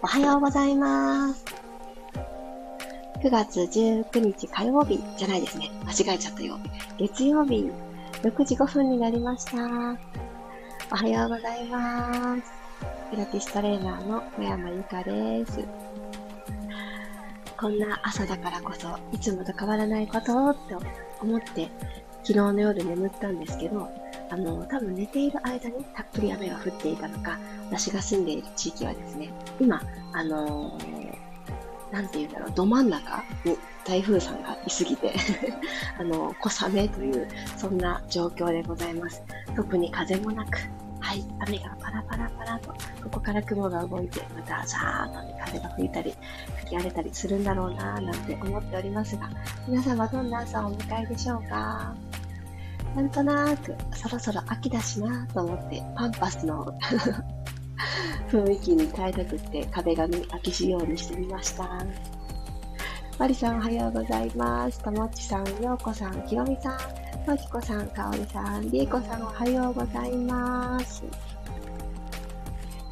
おはようございます。9月19日火曜日じゃないですね。間違えちゃったよ。月曜日、6時5分になりました。おはようございます。ピラティストレーナーの小山由かです。こんな朝だからこそ、いつもと変わらないことって思って、昨日の夜眠ったんですけど、あの、多分寝ている間にたっぷり雨が降っていたのか、私が住んでいる地域はですね、今、あのー、て言うんだろう、ど真ん中に台風さんがいすぎて あの、小雨という、そんな状況でございます。特に風もなく、はい、雨がパラパラパラと、ここから雲が動いて、またさーっと、風が吹いたり、吹き荒れたりするんだろうななんて思っておりますが、皆さんはどんな朝をお迎えでしょうか？なんとなく、そろそろ秋だしなと思って、パンパスの 雰囲気に変えたくって壁紙開けしようにしてみました。マリさんおはようございます。ともっちさん、ようこさん、ひろみさん、まきこさん、かおりさん、りえこさんおはようございます。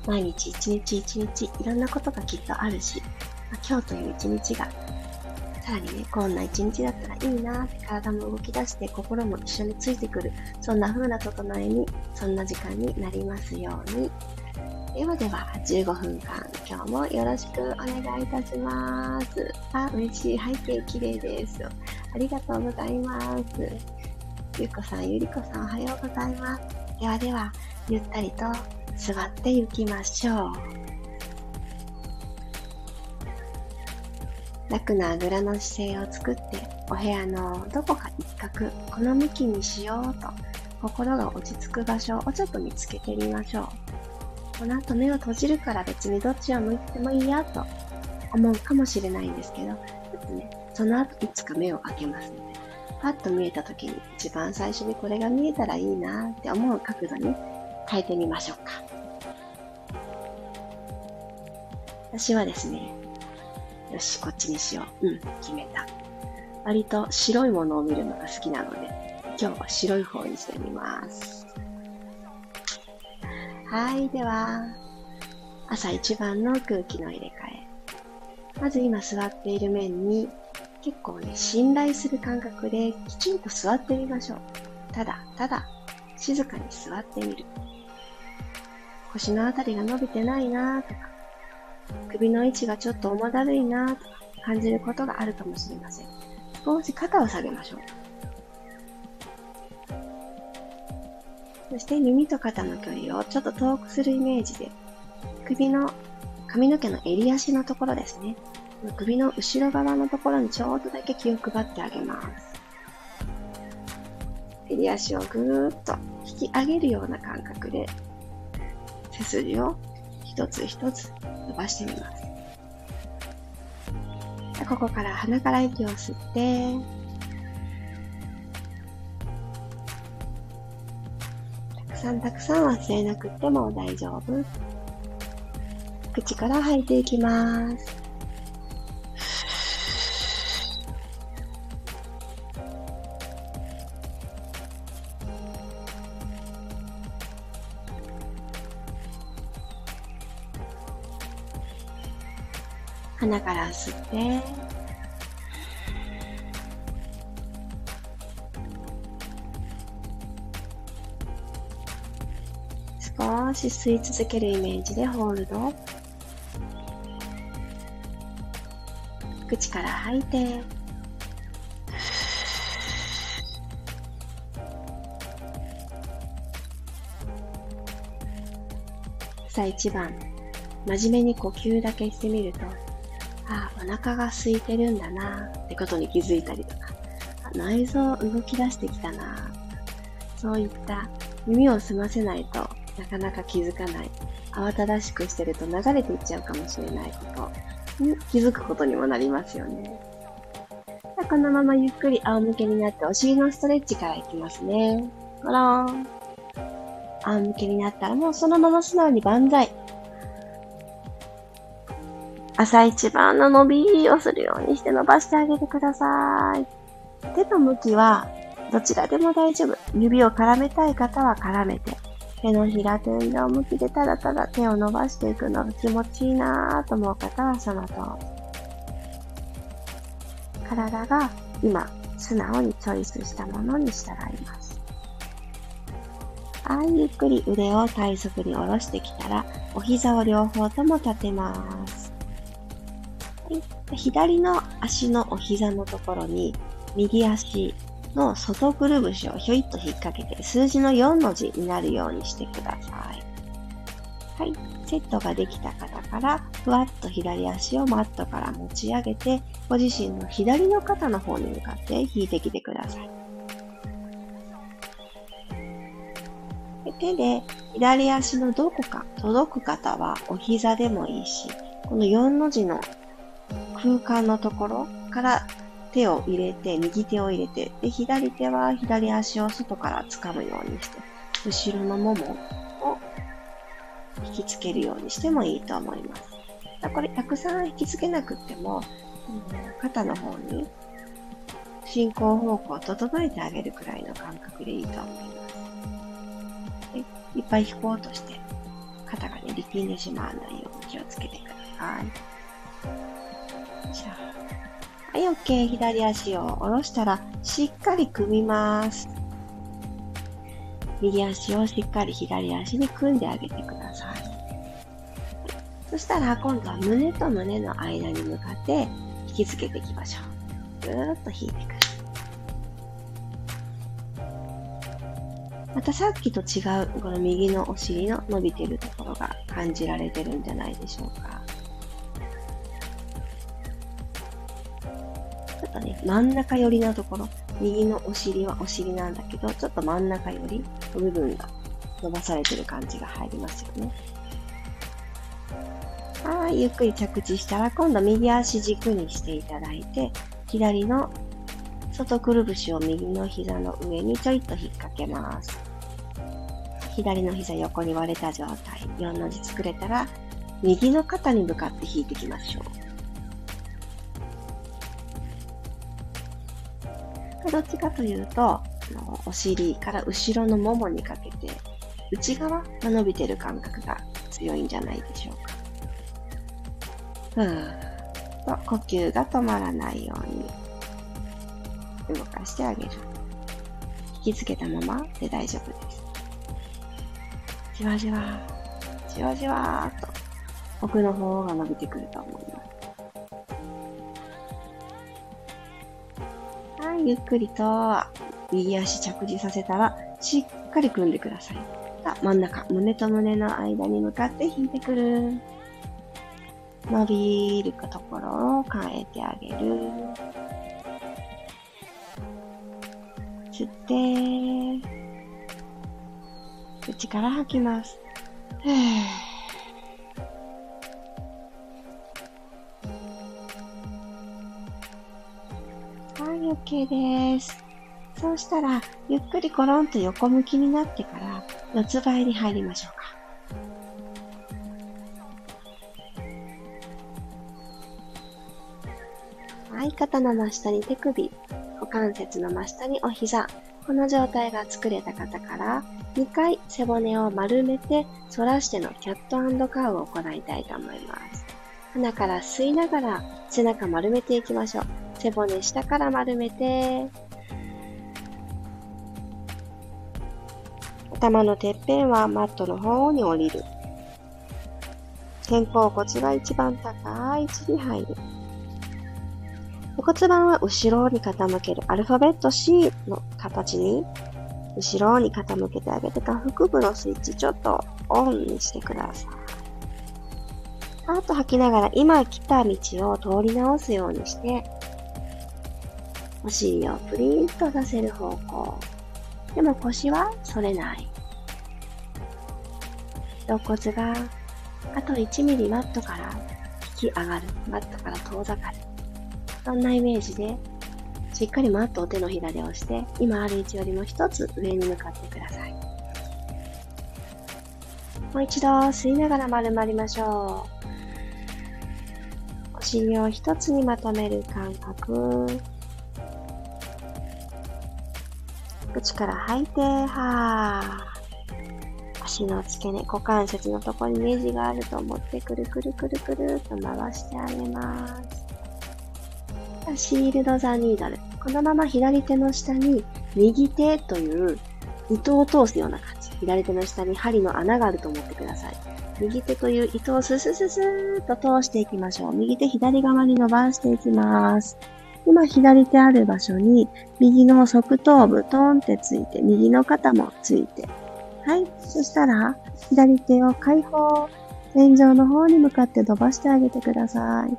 毎日一日一日いろんなことがきっとあるし、今日という一日がさらにね、こんな一日だったらいいなって体も動き出して心も一緒についてくる、そんな風な整えに、そんな時間になりますように。ではでは、15分間、今日もよろしくお願いいたします。あ、嬉しい。背景綺麗です。ありがとうございます。ゆうこさん、ゆりこさん、おはようございます。ではでは、ゆったりと座っていきましょう。楽なあぐらの姿勢を作ってお部屋のどこか一角この向きにしようと心が落ち着く場所をちょっと見つけてみましょうこの後目を閉じるから別にどっちを向いてもいいやと思うかもしれないんですけどちょっとねその後いつか目を開けます。のでパッと見えた時に一番最初にこれが見えたらいいなって思う角度に変えてみましょうか。私はですねよし、こっちにしよう。うん、決めた。割と白いものを見るのが好きなので、今日は白い方にしてみます。はい、では、朝一番の空気の入れ替え。まず今座っている面に、結構ね、信頼する感覚できちんと座ってみましょう。ただ、ただ、静かに座ってみる。腰のあたりが伸びてないなとか、首の位置がちょっと重だるいなと感じることがあるかもしれません。少し肩を下げましょう。そして耳と肩の距離をちょっと遠くするイメージで、首の髪の毛の襟足のところですね。首の後ろ側のところにちょうどだけ気を配ってあげます。襟足をぐーっと引き上げるような感覚で、背筋を一つ一つ伸ばしてみます。ここから鼻から息を吸って、たくさんたくさん忘れなくても大丈夫。口から吐いていきます。鼻から吸って。少し吸い続けるイメージでホールド。口から吐いて。さあ一番。真面目に呼吸だけしてみると。あお腹が空いてるんだなってことに気づいたりとか、内臓動き出してきたなそういった耳を澄ませないとなかなか気づかない、慌ただしくしてると流れていっちゃうかもしれないことに気づくことにもなりますよね。このままゆっくり仰向けになってお尻のストレッチからいきますね。ごろん。仰向けになったらもうそのまま素直に万歳。朝一番の伸びをするようにして伸ばしてあげてください。手の向きはどちらでも大丈夫。指を絡めたい方は絡めて、手のひら天井向きでただただ手を伸ばしていくのが気持ちいいなぁと思う方はその通り。体が今素直にチョイスしたものに従います。はい、ゆっくり腕を体側に下ろしてきたら、お膝を両方とも立てます。左の足のお膝のところに、右足の外くるぶしをひょいっと引っ掛けて、数字の4の字になるようにしてください。はい。セットができた方から、ふわっと左足をマットから持ち上げて、ご自身の左の肩の方に向かって引いてきてください。手で左足のどこか届く方はお膝でもいいし、この4の字の空間のところから手を入れて、右手を入れて、で、左手は左足を外から掴むようにして、後ろのももを引きつけるようにしてもいいと思います。これ、たくさん引きつけなくっても、肩の方に進行方向を整えてあげるくらいの感覚でいいと思います。いっぱい引こうとして、肩がね、力んでしまわないように気をつけてください。じゃあ、はい、OK。左足を下ろしたら、しっかり組みます。右足をしっかり左足に組んであげてください。そしたら、今度は胸と胸の間に向かって引きつけていきましょう。ぐーっと引いてくる。またさっきと違う、この右のお尻の伸びてるところが感じられてるんじゃないでしょうか。とね、真ん中寄りのところ、右のお尻はお尻なんだけど、ちょっと真ん中寄りの部分が伸ばされてる感じが入りますよね。はい、ゆっくり着地したら、今度右足軸にしていただいて、左の外くるぶしを右の膝の上にちょいっと引っ掛けます。左の膝横に割れた状態、4の字作れたら、右の肩に向かって引いていきましょう。どっちかというと、お尻から後ろのももにかけて、内側が伸びてる感覚が強いんじゃないでしょうか。ふーと呼吸が止まらないように動かしてあげる。引きつけたままで大丈夫です。じわじわ、じわじわーっと奥の方が伸びてくると思います。ゆっくりと右足着地させたら、しっかり組んでください。あ、真ん中、胸と胸の間に向かって引いてくる。伸びるところを変えてあげる。吸って、口から吐きます。はい、OK です。そうしたら、ゆっくりコロンと横向きになってから、四つ倍に入りましょうか。はい、肩の真下に手首、股関節の真下にお膝、この状態が作れた方から、2回背骨を丸めて反らしてのキャットカウを行いたいと思います。鼻から吸いながら背中丸めていきましょう。背骨下から丸めて、頭のてっぺんはマットの方に降りる。肩甲骨が一番高い位置に入る。骨盤は後ろに傾けるアルファベット C の形に後ろに傾けてあげて下腹部のスイッチちょっとオンにしてください。あと吐きながら今来た道を通り直すようにして、お尻をプリンとさせる方向。でも腰は反れない。肋骨があと1ミリマットから引き上がる。マットから遠ざかる。そんなイメージで、しっかりマットを手のひらで押して、今ある位置よりも一つ上に向かってください。もう一度吸いながら丸まりましょう。お尻を一つにまとめる感覚。口から吐いて、はー。足の付け根、股関節のところにネジがあると思ってくるくるくるくるっと回してあげます。シールドザニードル。このまま左手の下に右手という糸を通すような感じ。左手の下に針の穴があると思ってください。右手という糸をススススーっと通していきましょう。右手左側に伸ばしていきます。今左手ある場所に右の側頭部トーンってついて、右の肩もついて。はい。そしたら、左手を解放。天井の方に向かって伸ばしてあげてください。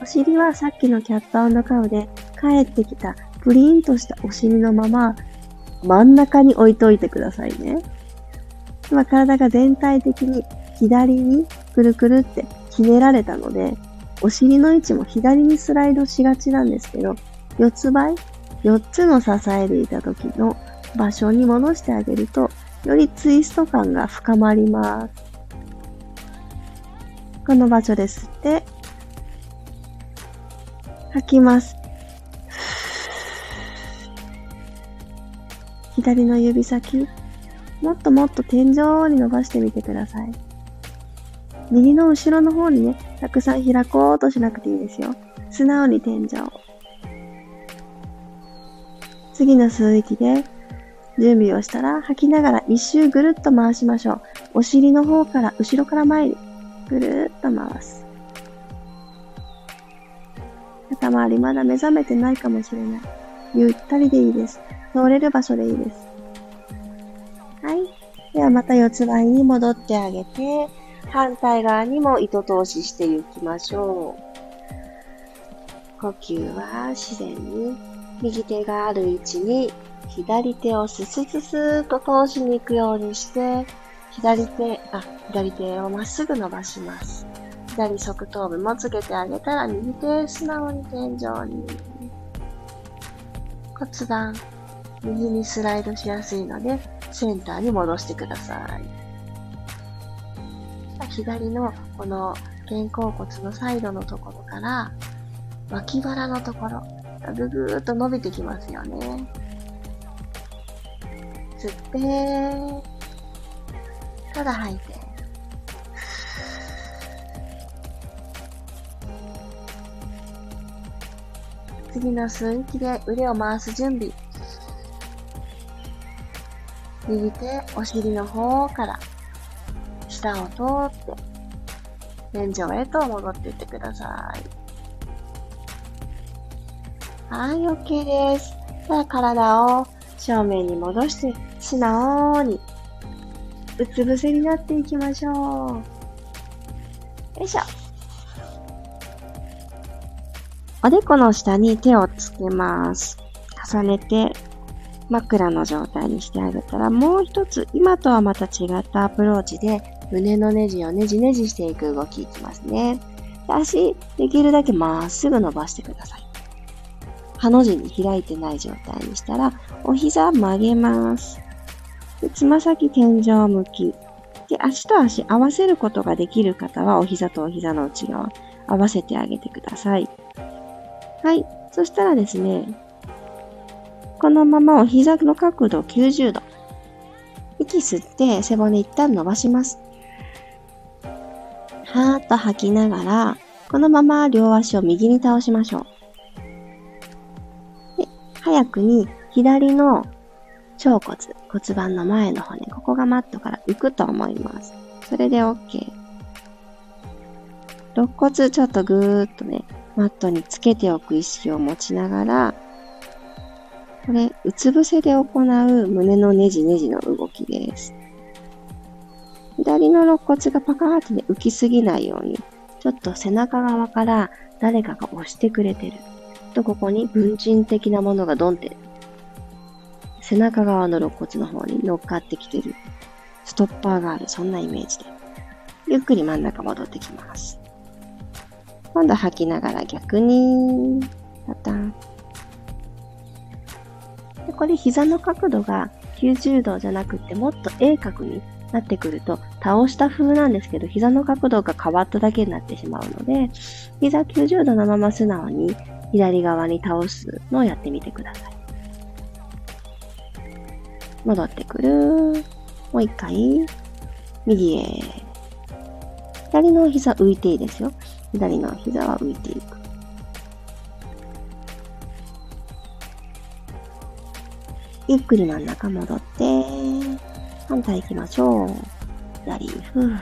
お尻はさっきのキャットカウで帰ってきたプリンとしたお尻のまま真ん中に置いといてくださいね。今体が全体的に左にくるくるってひねられたので、お尻の位置も左にスライドしがちなんですけど、四つ倍、四つの支えでいた時の場所に戻してあげると、よりツイスト感が深まります。この場所で吸って、吐きます。左の指先、もっともっと天井に伸ばしてみてください。右の後ろの方にね、たくさん開こうとしなくていいですよ。素直に天井。次の吸う息で準備をしたら吐きながら一周ぐるっと回しましょう。お尻の方から後ろから前にぐるっと回す。肩周りまだ目覚めてないかもしれない。ゆったりでいいです。通れる場所でいいです。はい。ではまた四つ倍に戻ってあげて、反対側にも糸通ししていきましょう。呼吸は自然に右手がある位置に左手をススススーと通しに行くようにして、左手、あ、左手をまっすぐ伸ばします。左側頭部もつけてあげたら右手素直に天井に。骨盤、右にスライドしやすいので、センターに戻してください。左のこの肩甲骨のサイドのところから脇腹のところ、ぐぐーっと伸びてきますよね。吸って、ただ吐いて。次の吸う息で腕を回す準備。右手、お尻の方から下を通って、天井へと戻っていってください。はい、OK です。では体を正面に戻して、素直に、うつ伏せになっていきましょう。よいしょ。おでこの下に手をつけます。重ねて枕の状態にしてあげたら、もう一つ、今とはまた違ったアプローチで、胸のネジをネジネジしていく動きいきますね。足、できるだけまっすぐ伸ばしてください。ハの字に開いてない状態にしたら、お膝曲げます。でつま先天井向き。で、足と足合わせることができる方は、お膝とお膝の内側、合わせてあげてください。はい。そしたらですね、このままお膝の角度90度。息吸って背骨一旦伸ばします。はーっと吐きながら、このまま両足を右に倒しましょう。で早くに左の腸骨、骨盤の前の骨、ここがマットから浮くと思います。それで OK。肋骨ちょっとぐーっとね、マットにつけておく意識を持ちながら、これ、うつ伏せで行う胸のねじねじの動きです。左の肋骨がパカーって、浮きすぎないように、ちょっと背中側から誰かが押してくれてる。と、ここに文鎮的なものがドンって、背中側の肋骨の方に乗っかってきてる。ストッパーがある。そんなイメージで。ゆっくり真ん中戻ってきます。今度吐きながら逆に、パタン。でこれ膝の角度が90度じゃなくてもっと鋭角になってくると、倒した風なんですけど、膝の角度が変わっただけになってしまうので、膝90度のまま素直に左側に倒すのをやってみてください。戻ってくる。もう一回。右へ。左の膝浮いていいですよ。左の膝は浮いていく。ゆっくり真ん中戻って、反対行きましょう。左、ふぅ。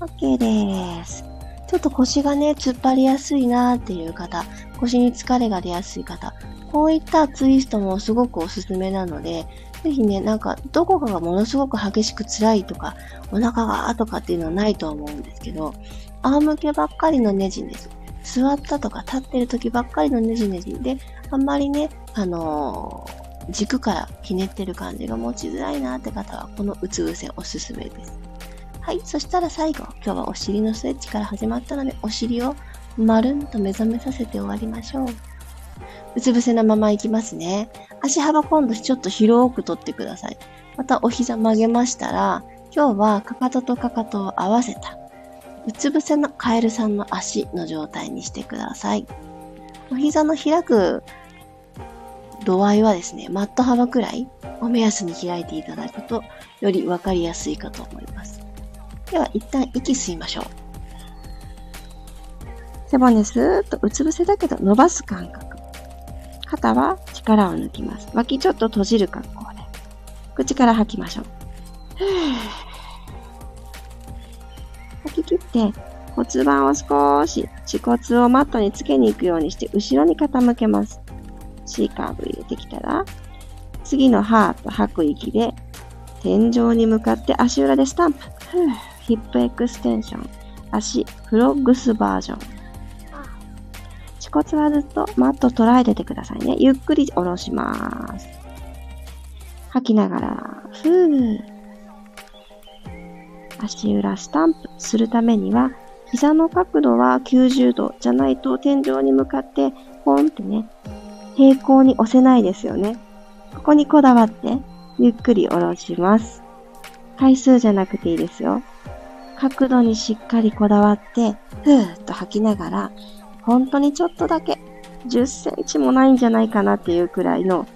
OK です。ちょっと腰がね、突っ張りやすいなーっていう方、腰に疲れが出やすい方、こういったツイストもすごくおすすめなので、ぜひね、なんか、どこかがものすごく激しく辛いとか、お腹がとかっていうのはないと思うんですけど、仰向けばっかりのネジネジ、座ったとか立ってる時ばっかりのネジネジで、あんまりね、あのー、軸からひねってる感じが持ちづらいなって方は、このうつ伏せおすすめです。はい。そしたら最後、今日はお尻のストレッチから始まったので、お尻をまるんと目覚めさせて終わりましょう。うつ伏せのままいきますね。足幅今度ちょっと広く取ってください。またお膝曲げましたら、今日はかかととかかとを合わせた、うつ伏せのカエルさんの足の状態にしてください。お膝の開く度合いはですね、マット幅くらいを目安に開いていただくと、よりわかりやすいかと思います。では、一旦息吸いましょう。背骨スーッとうつ伏せだけど伸ばす感覚。肩は力を抜きます。脇ちょっと閉じる格好で。口から吐きましょう。吐き切って骨盤を少し恥骨をマットにつけに行くようにして後ろに傾けます。C カーブ入れてきたら、次のハート吐く息で天井に向かって足裏でスタンプ。ヒップエクステンション、足、フロッグスバージョン。恥骨はずっとマット捉えててくださいね。ゆっくり下ろします。吐きながら、ふー。足裏スタンプするためには、膝の角度は90度じゃないと天井に向かってポンってね、平行に押せないですよね。ここにこだわって、ゆっくり下ろします。回数じゃなくていいですよ。角度にしっかりこだわって、ふーっと吐きながら、本当にちょっとだけ、10センチもないんじゃないかなっていうくらいの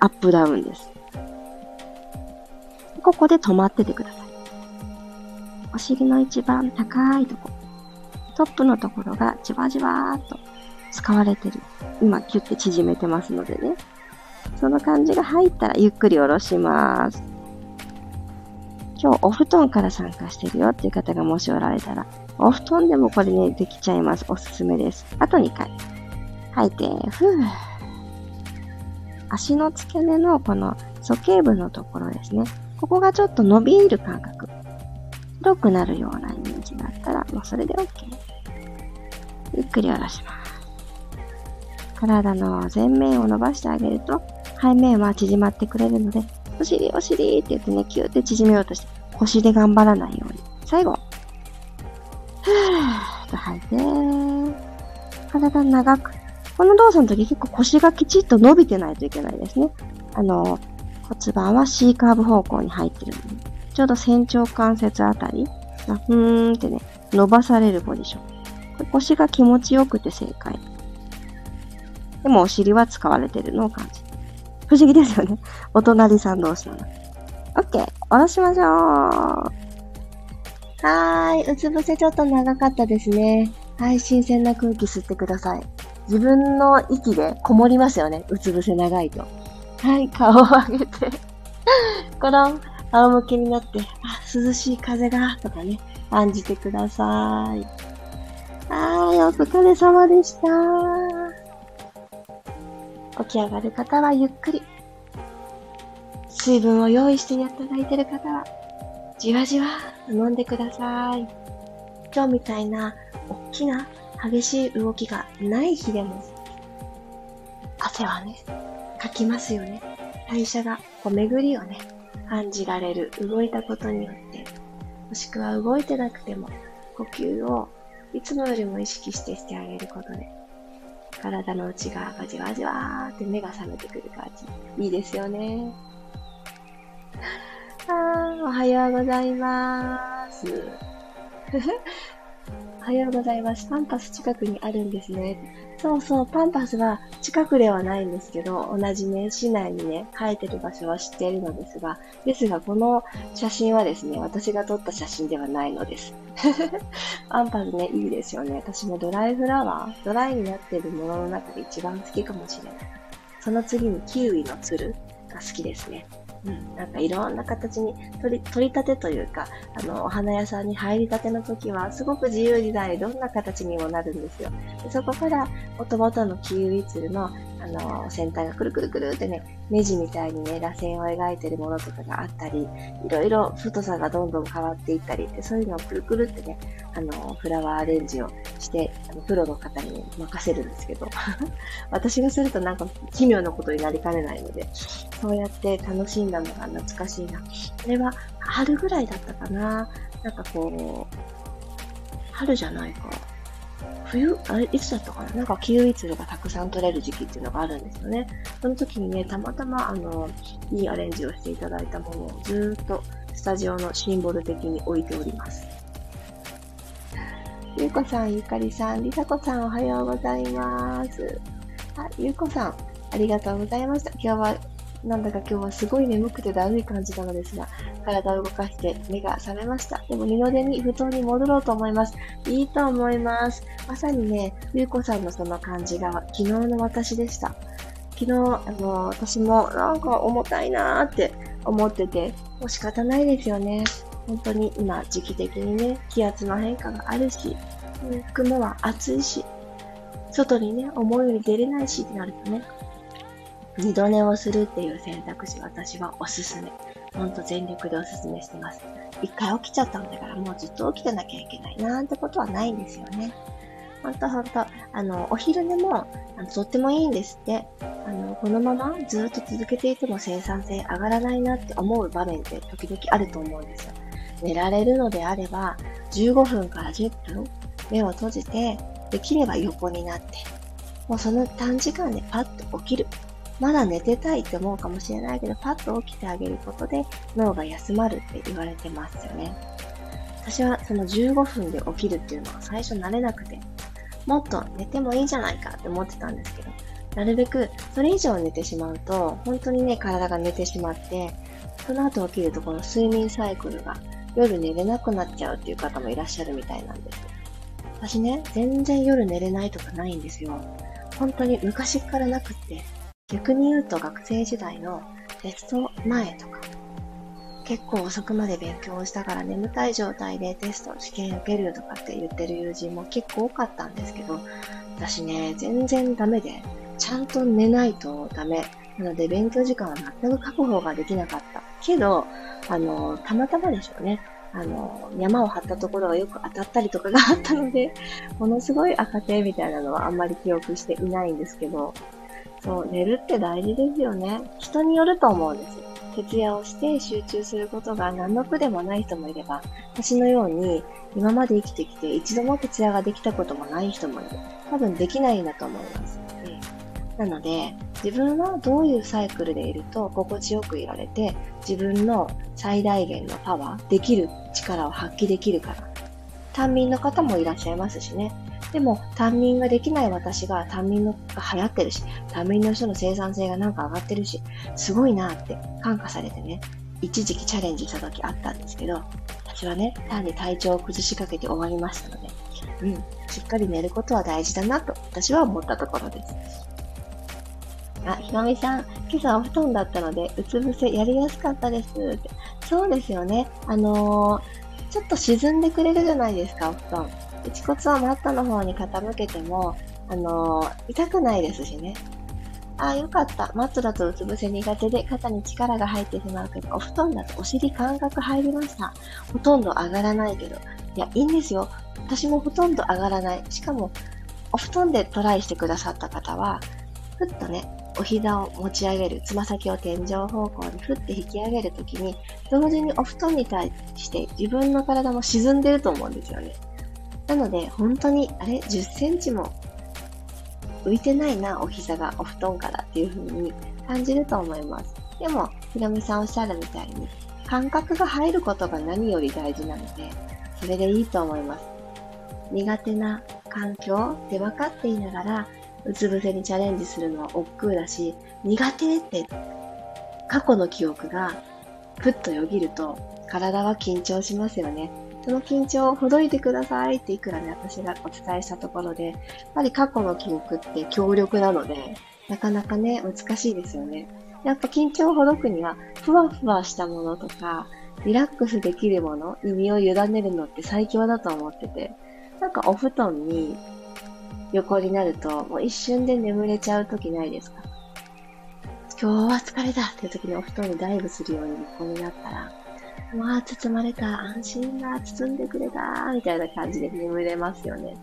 アップダウンです。ここで止まっててください。お尻の一番高いとこ、トップのところがじわじわーっと使われてる。今、キュッて縮めてますのでね。その感じが入ったらゆっくり下ろします。今日お布団から参加してるよっていう方がもしおられたら、お布団でもこれね、できちゃいます。おすすめです。あと2回。吐いて、ふぅ。足の付け根のこの鼠径部のところですね。ここがちょっと伸びる感覚。広くなるようなイメージだったら、もうそれで OK。ゆっくり下ろします。体の前面を伸ばしてあげると、背面は縮まってくれるので、お尻、お尻って言ってね、キューって縮めようとして、腰で頑張らないように。最後。ふーっと吐いて、体長く。この動作の時結構腰がきちっと伸びてないといけないですね。あの、骨盤は C カーブ方向に入ってるので、ちょうど仙腸関節あたりがふーんってね、伸ばされるポジション。腰が気持ちよくて正解。でもお尻は使われてるのを感じ不思議ですよね。お隣さん同士なの。OK。下ろしましょう。はーい。うつ伏せちょっと長かったですね。はい。新鮮な空気吸ってください。自分の息でこもりますよね。うつ伏せ長いと。はい。顔を上げて。この仰向けになって、あ、涼しい風が、とかね、感じてください。はい。お疲れ様でした。起き上がる方はゆっくり。水分を用意していただいている方は、じわじわ飲んでください。今日みたいな大きな激しい動きがない日でも、汗はね、かきますよね。代謝がこう巡りをね、感じられる。動いたことによって、もしくは動いてなくても、呼吸をいつもよりも意識してしてあげることで、体の内側がじわじわーって目が覚めてくる感じ。いいですよね。あおはようございます。おはようございます。パンパス近くにあるんですね。そうそう、パンパスは近くではないんですけど、同じね、市内にね、生えてる場所は知っているのですが、ですが、この写真はですね、私が撮った写真ではないのです。パンパスね、いいですよね。私もドライフラワー、ドライになってるものの中で一番好きかもしれない。その次にキウイのつるが好きですね。うん、なんかいろんな形に取り、取り立てというか、あの、お花屋さんに入りたての時は、すごく自由自在、どんな形にもなるんですよ。でそこから、もともとのキウイツルの、あの、先端がくるくるくるってね、ネジみたいにね、螺旋を描いてるものとかがあったり、いろいろ太さがどんどん変わっていったり、でそういうのをくるくるってね、あの、フラワーアレンジをして、あのプロの方に、任せるんですけど、私がするとなんか奇妙なことになりかねないので、そうやって楽しんだのが懐かしいな。これは春ぐらいだったかな。なんかこう、春じゃないか。冬、あれ、いつだったかな？なんかキウイツルがたくさん取れる時期っていうのがあるんですよね。その時にね、たまたま、あの、いいアレンジをしていただいたものをずっとスタジオのシンボル的に置いております。ゆうこさん、ゆかりさん、りさこさん、おはようございます。あ、ゆうこさん、ありがとうございました。今日はなんだか今日はすごい眠くてだるい感じなのですが、体を動かして目が覚めました。でも二の腕に布団に戻ろうと思います。いいと思います。まさにね、ゆうこさんのその感じが昨日の私でした。昨日、あの、私もなんか重たいなーって思ってて、もう仕方ないですよね。本当に今時期的にね、気圧の変化があるし、雲は暑いし、外にね、思うように出れないしってなるとね、二度寝をするっていう選択肢、私はおすすめ。ほんと全力でおすすめしてます。一回起きちゃったんだからもうずっと起きてなきゃいけないなんてことはないんですよね。ほんとほんと、あの、お昼寝も、あのとってもいいんですって。あの、このままずっと続けていても生産性上がらないなって思う場面って時々あると思うんですよ。寝られるのであれば、15分から10分、目を閉じて、できれば横になって、もうその短時間でパッと起きる。まだ寝てたいって思うかもしれないけど、パッと起きてあげることで脳が休まるって言われてますよね。私はその15分で起きるっていうのは最初慣れなくて、もっと寝てもいいじゃないかって思ってたんですけど、なるべくそれ以上寝てしまうと、本当にね、体が寝てしまって、その後起きるとこの睡眠サイクルが夜寝れなくなっちゃうっていう方もいらっしゃるみたいなんです。私ね、全然夜寝れないとかないんですよ。本当に昔からなくって、逆に言うと学生時代のテスト前とか、結構遅くまで勉強したから眠たい状態でテスト、試験受けるとかって言ってる友人も結構多かったんですけど、私ね、全然ダメで、ちゃんと寝ないとダメ。なので勉強時間は全く確保ができなかった。けど、あの、たまたまでしょうね。あの、山を張ったところがよく当たったりとかがあったので、ものすごい赤点みたいなのはあんまり記憶していないんですけど、そう、寝るって大事ですよね。人によると思うんです。徹夜をして集中することが何の苦でもない人もいれば、私のように今まで生きてきて一度も徹夜ができたこともない人もいる。多分できないんだと思います。なので、自分はどういうサイクルでいると心地よくいられて、自分の最大限のパワー、できる力を発揮できるから。単民の方もいらっしゃいますしね。でも、単民ができない私が単民のが流行ってるし、単民の人の生産性がなんか上がってるし、すごいなって感化されてね、一時期チャレンジした時あったんですけど、私はね、単に体調を崩しかけて終わりましたので、うん、しっかり寝ることは大事だなと私は思ったところです。あ、ひろみさん、今朝お布団だったので、うつ伏せやりやすかったですって。そうですよね。あのー、ちょっと沈んでくれるじゃないですか、お布団。内骨はマットの方に傾けても、あのー、痛くないですしね。ああ、よかった。マットだとうつ伏せ苦手で肩に力が入ってしまうけど、お布団だとお尻感覚入りました。ほとんど上がらないけど。いや、いいんですよ。私もほとんど上がらない。しかも、お布団でトライしてくださった方は、ふっとね、お膝を持ち上げる、つま先を天井方向にふって引き上げるときに、同時にお布団に対して自分の体も沈んでると思うんですよね。なので、本当に、あれ、10センチも浮いてないな、お膝がお布団からっていう風に感じると思います。でも、ひろみさんおっしゃるみたいに、感覚が入ることが何より大事なので、それでいいと思います。苦手な環境で分かっていながら、うつ伏せにチャレンジするのは億劫だし、苦手って過去の記憶がふっとよぎると体は緊張しますよね。その緊張をほどいてくださいっていくらね、私がお伝えしたところで、やっぱり過去の記憶って強力なので、なかなかね、難しいですよね。やっぱ緊張をほどくには、ふわふわしたものとか、リラックスできるものに身を委ねるのって最強だと思ってて、なんかお布団に横になると、もう一瞬で眠れちゃう時ないですか？今日は疲れたっていう時にお布団にダイブするように横になったら、わあ、包まれた、安心だ、包んでくれた、みたいな感じで眠れますよね。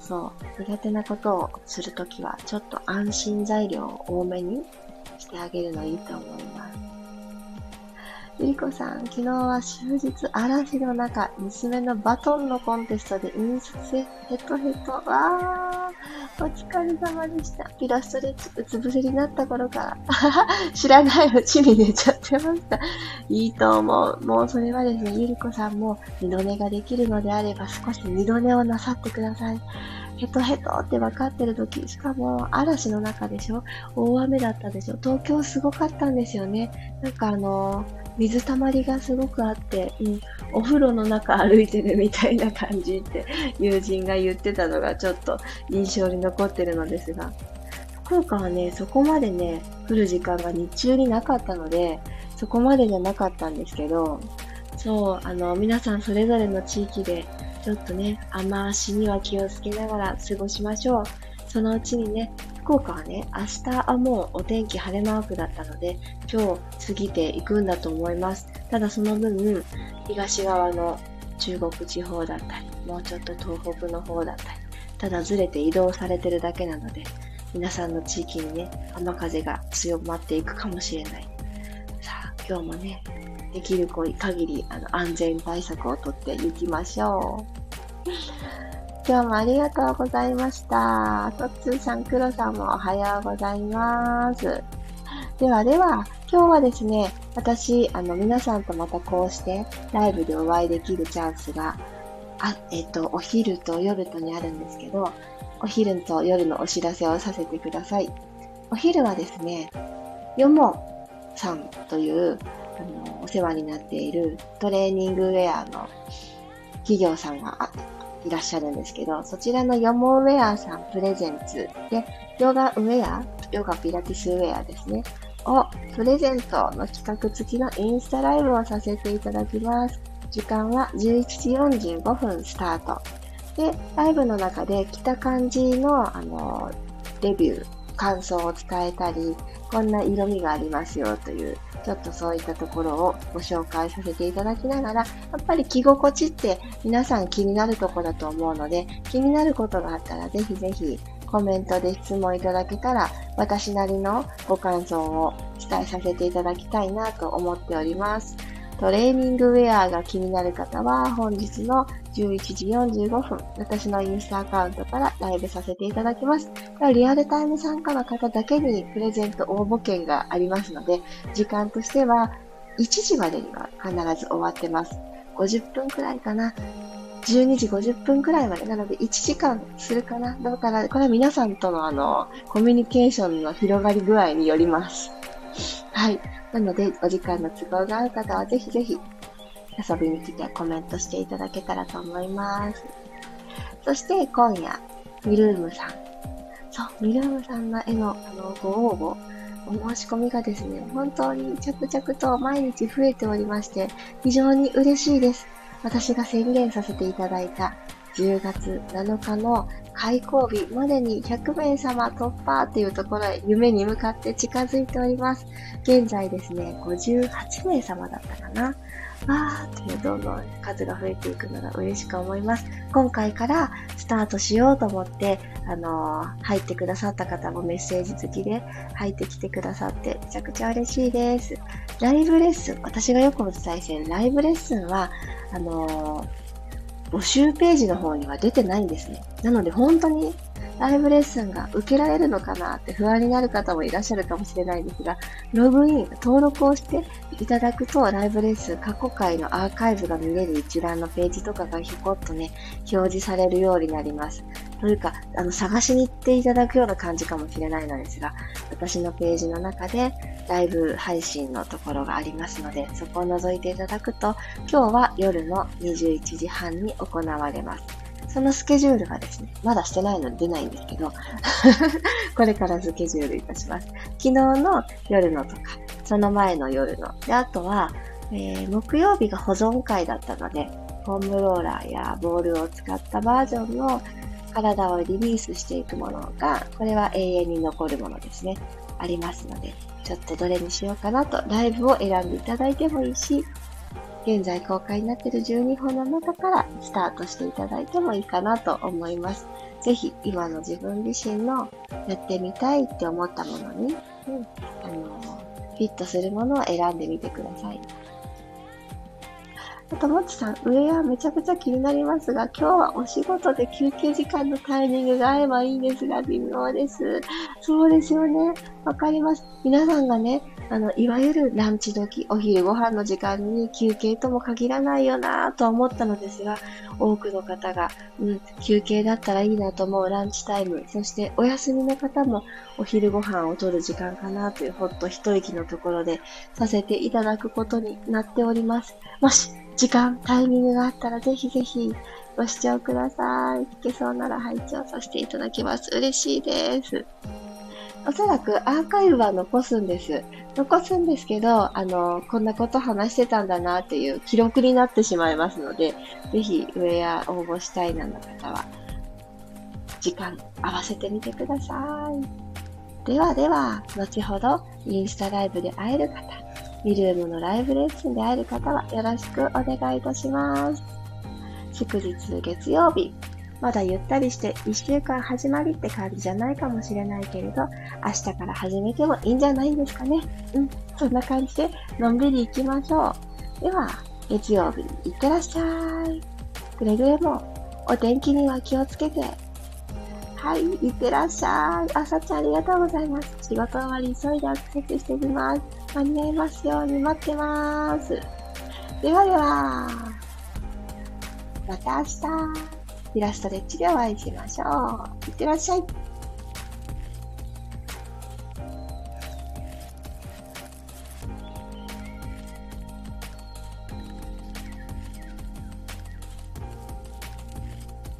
そう。苦手なことをするときは、ちょっと安心材料を多めにしてあげるのいいと思います。ゆりこさん、昨日は終日嵐の中、娘のバトンのコンテストで印刷ヘトヘト。わー、お疲れ様でした。イラストでうつ伏せになった頃から、知らないうちに寝ちゃってました。いいと思う。もうそれはですね、ゆりこさんも二度寝ができるのであれば少し二度寝をなさってください。ヘトヘトって分かってる時、しかも嵐の中でしょ？大雨だったでしょ？東京すごかったんですよね。なんかあの水たまりがすごくあって、うん、お風呂の中歩いてるみたいな感じって友人が言ってたのがちょっと印象に残ってるのですが、福岡はね、そこまでね、降る時間が日中になかったので、そこまでじゃなかったんですけど、そう、あの、皆さんそれぞれの地域でちょっとね、雨足には気をつけながら過ごしましょう。そのうちにね、福岡はね、明日はもうお天気晴れマークだったので、今日過ぎていくんだと思います。ただその分、東側の中国地方だったり、もうちょっと東北の方だったり、ただずれて移動されてるだけなので、皆さんの地域にね、雨風が強まっていくかもしれない。さあ、今日もね、できる限りあの安全対策をとっていきましょう。今日もありがとうございました。とっつーさん、くろさんもおはようございます。ではでは、今日はですね、私、あの、皆さんとまたこうしてライブでお会いできるチャンスが、あ、えっと、お昼と夜とにあるんですけど、お昼と夜のお知らせをさせてください。お昼はですね、よもさんというあの、お世話になっているトレーニングウェアの企業さんがいらっしゃるんですけど、そちらのヨモウェアさんプレゼンツで、ヨガウェア、ヨガピラティスウェアですね、をプレゼントの企画付きのインスタライブをさせていただきます。時間は11時45分スタート。で、ライブの中で来た感じの、あの、レビュー、感想を伝えたり、こんな色味がありますよというちょっとそういったところをご紹介させていただきながら、やっぱり着心地って皆さん気になるところだと思うので、気になることがあったらぜひぜひコメントで質問いただけたら、私なりのご感想を伝えさせていただきたいなと思っております。トレーニングウェアが気になる方は、本日の11時45分、私のインスタアカウントからライブさせていただきます。リアルタイム参加の方だけにプレゼント応募券がありますので、時間としては1時までには必ず終わってます。50分くらいかな。12時50分くらいまで。なので1時間するかな。どうかな。これは皆さんとのあの、コミュニケーションの広がり具合によります。はい。なので、お時間の都合がある方はぜひぜひ遊びに来てコメントしていただけたらと思います。そして今夜、ミルームさん。そう、ミルームさんの絵のあのご応募、お申し込みがですね、本当に着々と毎日増えておりまして、非常に嬉しいです。私が宣言させていただいた10月7日の開講日までに100名様突破っていうところへ夢に向かって近づいております。現在ですね、58名様だったかな。わーってどんどん数が増えていくのが嬉しく思います。今回からスタートしようと思って、あのー、入ってくださった方もメッセージ付きで入ってきてくださってめちゃくちゃ嬉しいです。ライブレッスン、私がよくお伝えしているライブレッスンは、あのー募集ページの方には出てないんですね。なので本当にライブレッスンが受けられるのかなって不安になる方もいらっしゃるかもしれないんですが、ログイン、登録をしていただくと、ライブレッスン過去回のアーカイブが見れる一覧のページとかがひょこっとね、表示されるようになります。というか、あの、探しに行っていただくような感じかもしれないのですが、私のページの中でライブ配信のところがありますので、そこを覗いていただくと、今日は夜の21時半に行われます。そのスケジュールがですね、まだしてないので出ないんですけど、これからスケジュールいたします。昨日の夜のとか、その前の夜の。で、あとは、えー、木曜日が保存会だったので、フォームローラーやボールを使ったバージョンの体をリリースしていくものが、これは永遠に残るものですね。ありますので、ちょっとどれにしようかなと、ライブを選んでいただいてもいいし、現在公開になっている12本の中からスタートしていただいてもいいかなと思います。ぜひ今の自分自身のやってみたいって思ったものに、うん、あのフィットするものを選んでみてください。あと、もちさん、上はめちゃくちゃ気になりますが、今日はお仕事で休憩時間のタイミングが合えばいいんですが、微妙です。そうですよね。わかります。皆さんがね、あの、いわゆるランチ時、お昼ご飯の時間に休憩とも限らないよなぁと思ったのですが、多くの方が、うん、休憩だったらいいなと思うランチタイム、そしてお休みの方もお昼ご飯をとる時間かなというほっと一息のところでさせていただくことになっております。もし、時間、タイミングがあったらぜひぜひご視聴ください。いけそうなら拝聴させていただきます。嬉しいです。おそらくアーカイブは残すんです。残すんですけど、あの、こんなこと話してたんだなっていう記録になってしまいますので、ぜひ上や応募したいなの方は、時間合わせてみてください。ではでは、後ほどインスタライブで会える方、ミルームのライブレッスンで会える方はよろしくお願いいたします。祝日月曜日、まだゆったりして1週間始まりって感じじゃないかもしれないけれど、明日から始めてもいいんじゃないんですかね。うん、そんな感じでのんびり行きましょう。では、月曜日、いってらっしゃい。くれぐれもお天気には気をつけて。はい、いってらっしゃい。朝ちゃんありがとうございます。仕事終わり急いでアクセスしてみます。間に合いますように待ってます。ではでは、また明日。イラストレッチでお会いしましょう。いってらっしゃい。